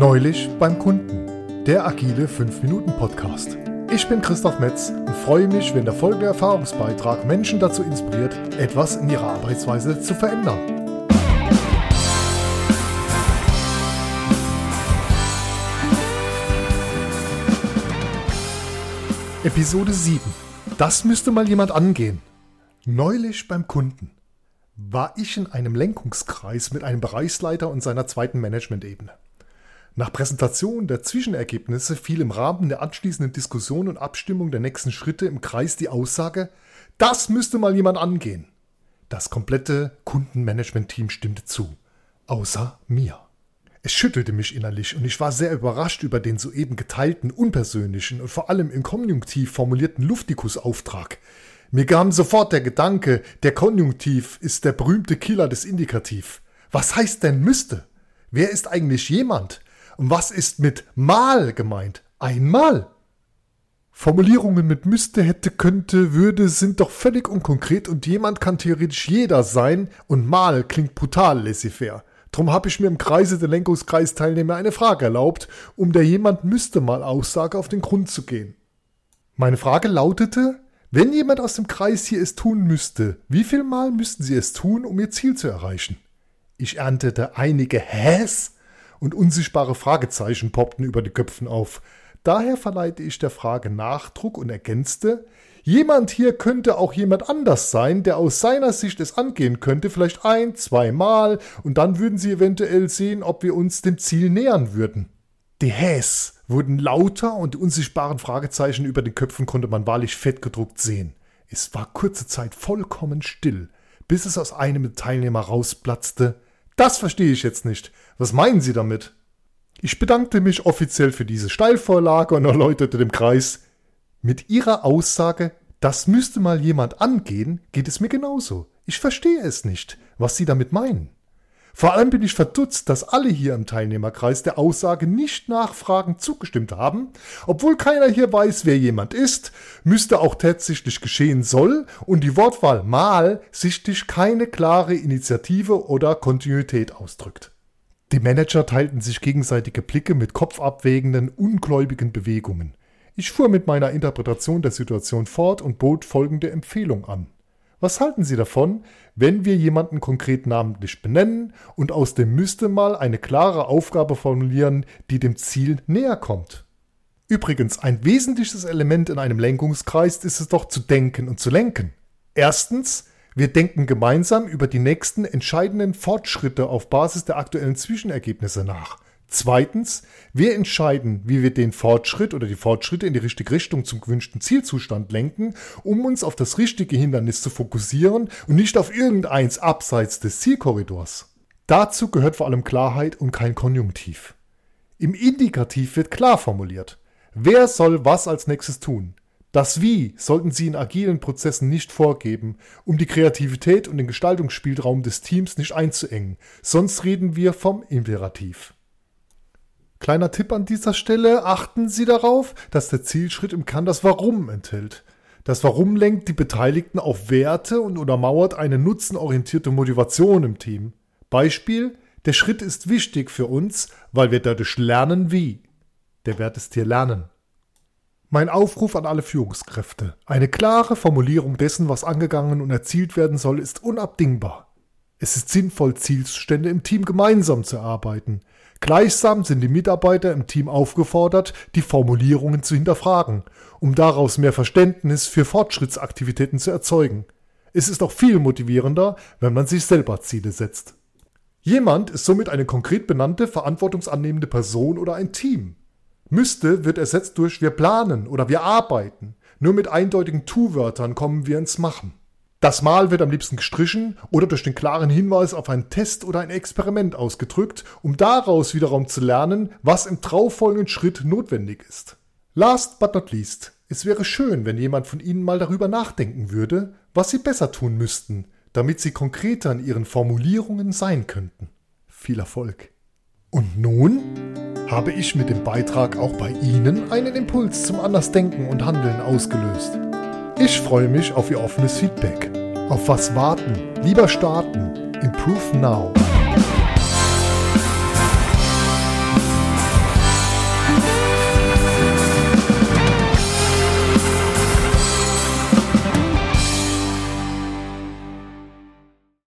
Neulich beim Kunden, der agile 5-Minuten-Podcast. Ich bin Christoph Metz und freue mich, wenn der folgende Erfahrungsbeitrag Menschen dazu inspiriert, etwas in ihrer Arbeitsweise zu verändern. Episode 7. Das müsste mal jemand angehen. Neulich beim Kunden war ich in einem Lenkungskreis mit einem Bereichsleiter und seiner zweiten Managementebene. Nach Präsentation der Zwischenergebnisse fiel im Rahmen der anschließenden Diskussion und Abstimmung der nächsten Schritte im Kreis die Aussage, das müsste mal jemand angehen. Das komplette Kundenmanagement-Team stimmte zu, außer mir. Es schüttelte mich innerlich und ich war sehr überrascht über den soeben geteilten, unpersönlichen und vor allem im Konjunktiv formulierten Luftikusauftrag. Mir kam sofort der Gedanke, der Konjunktiv ist der berühmte Killer des Indikativ. Was heißt denn müsste? Wer ist eigentlich jemand? Was ist mit mal gemeint? Einmal? Formulierungen mit müsste, hätte, könnte, würde sind doch völlig unkonkret und jemand kann theoretisch jeder sein und mal klingt brutal laissez-faire. Drum habe ich mir im Kreise der Lenkungskreisteilnehmer eine Frage erlaubt, um der jemand müsste mal Aussage auf den Grund zu gehen. Meine Frage lautete, wenn jemand aus dem Kreis hier es tun müsste, wie viel Mal müssten sie es tun, um ihr Ziel zu erreichen? Ich erntete einige Häs und unsichtbare Fragezeichen poppten über die Köpfen auf. Daher verleihte ich der Frage Nachdruck und ergänzte, jemand hier könnte auch jemand anders sein, der aus seiner Sicht es angehen könnte, vielleicht ein, zweimal, und dann würden sie eventuell sehen, ob wir uns dem Ziel nähern würden. Die Häs wurden lauter und die unsichtbaren Fragezeichen über den Köpfen konnte man wahrlich fett gedruckt sehen. Es war kurze Zeit vollkommen still, bis es aus einem Teilnehmer rausplatzte. Das verstehe ich jetzt nicht. Was meinen Sie damit? Ich bedankte mich offiziell für diese Steilvorlage und erläuterte dem Kreis, mit Ihrer Aussage, das müsste mal jemand angehen, geht es mir genauso. Ich verstehe es nicht, was Sie damit meinen. Vor allem bin ich verdutzt, dass alle hier im Teilnehmerkreis der Aussage nicht nachfragend zugestimmt haben. Obwohl keiner hier weiß, wer jemand ist, müsste auch tatsächlich geschehen soll und die Wortwahl mal sichtlich keine klare Initiative oder Kontinuität ausdrückt. Die Manager teilten sich gegenseitige Blicke mit kopfabwägenden, ungläubigen Bewegungen. Ich fuhr mit meiner Interpretation der Situation fort und bot folgende Empfehlung an. Was halten Sie davon, wenn wir jemanden konkret namentlich benennen und aus dem müsste mal eine klare Aufgabe formulieren, die dem Ziel näher kommt? Übrigens, ein wesentliches Element in einem Lenkungskreis ist es doch zu denken und zu lenken. Erstens, wir denken gemeinsam über die nächsten entscheidenden Fortschritte auf Basis der aktuellen Zwischenergebnisse nach. Zweitens, wir entscheiden, wie wir den Fortschritt oder die Fortschritte in die richtige Richtung zum gewünschten Zielzustand lenken, um uns auf das richtige Hindernis zu fokussieren und nicht auf irgendeins abseits des Zielkorridors. Dazu gehört vor allem Klarheit und kein Konjunktiv. Im Indikativ wird klar formuliert. Wer soll was als nächstes tun? Das Wie sollten Sie in agilen Prozessen nicht vorgeben, um die Kreativität und den Gestaltungsspielraum des Teams nicht einzuengen, sonst reden wir vom Imperativ. Kleiner Tipp an dieser Stelle, achten Sie darauf, dass der Zielschritt im Kern das Warum enthält. Das Warum lenkt die Beteiligten auf Werte und untermauert eine nutzenorientierte Motivation im Team. Beispiel, der Schritt ist wichtig für uns, weil wir dadurch lernen wie. Der Wert ist hier Lernen. Mein Aufruf an alle Führungskräfte. Eine klare Formulierung dessen, was angegangen und erzielt werden soll, ist unabdingbar. Es ist sinnvoll, Zielstände im Team gemeinsam zu erarbeiten. Gleichsam sind die Mitarbeiter im Team aufgefordert, die Formulierungen zu hinterfragen, um daraus mehr Verständnis für Fortschrittsaktivitäten zu erzeugen. Es ist auch viel motivierender, wenn man sich selber Ziele setzt. Jemand ist somit eine konkret benannte, verantwortungsannehmende Person oder ein Team. Müsste wird ersetzt durch wir planen oder wir arbeiten. Nur mit eindeutigen Tu-Wörtern kommen wir ins Machen. Das Mal wird am liebsten gestrichen oder durch den klaren Hinweis auf einen Test oder ein Experiment ausgedrückt, um daraus wiederum zu lernen, was im traufolgenden Schritt notwendig ist. Last but not least, es wäre schön, wenn jemand von Ihnen mal darüber nachdenken würde, was Sie besser tun müssten, damit Sie konkreter in Ihren Formulierungen sein könnten. Viel Erfolg. Und nun habe ich mit dem Beitrag auch bei Ihnen einen Impuls zum Andersdenken und Handeln ausgelöst. Ich freue mich auf Ihr offenes Feedback. Auf was warten? Lieber starten. Improve now.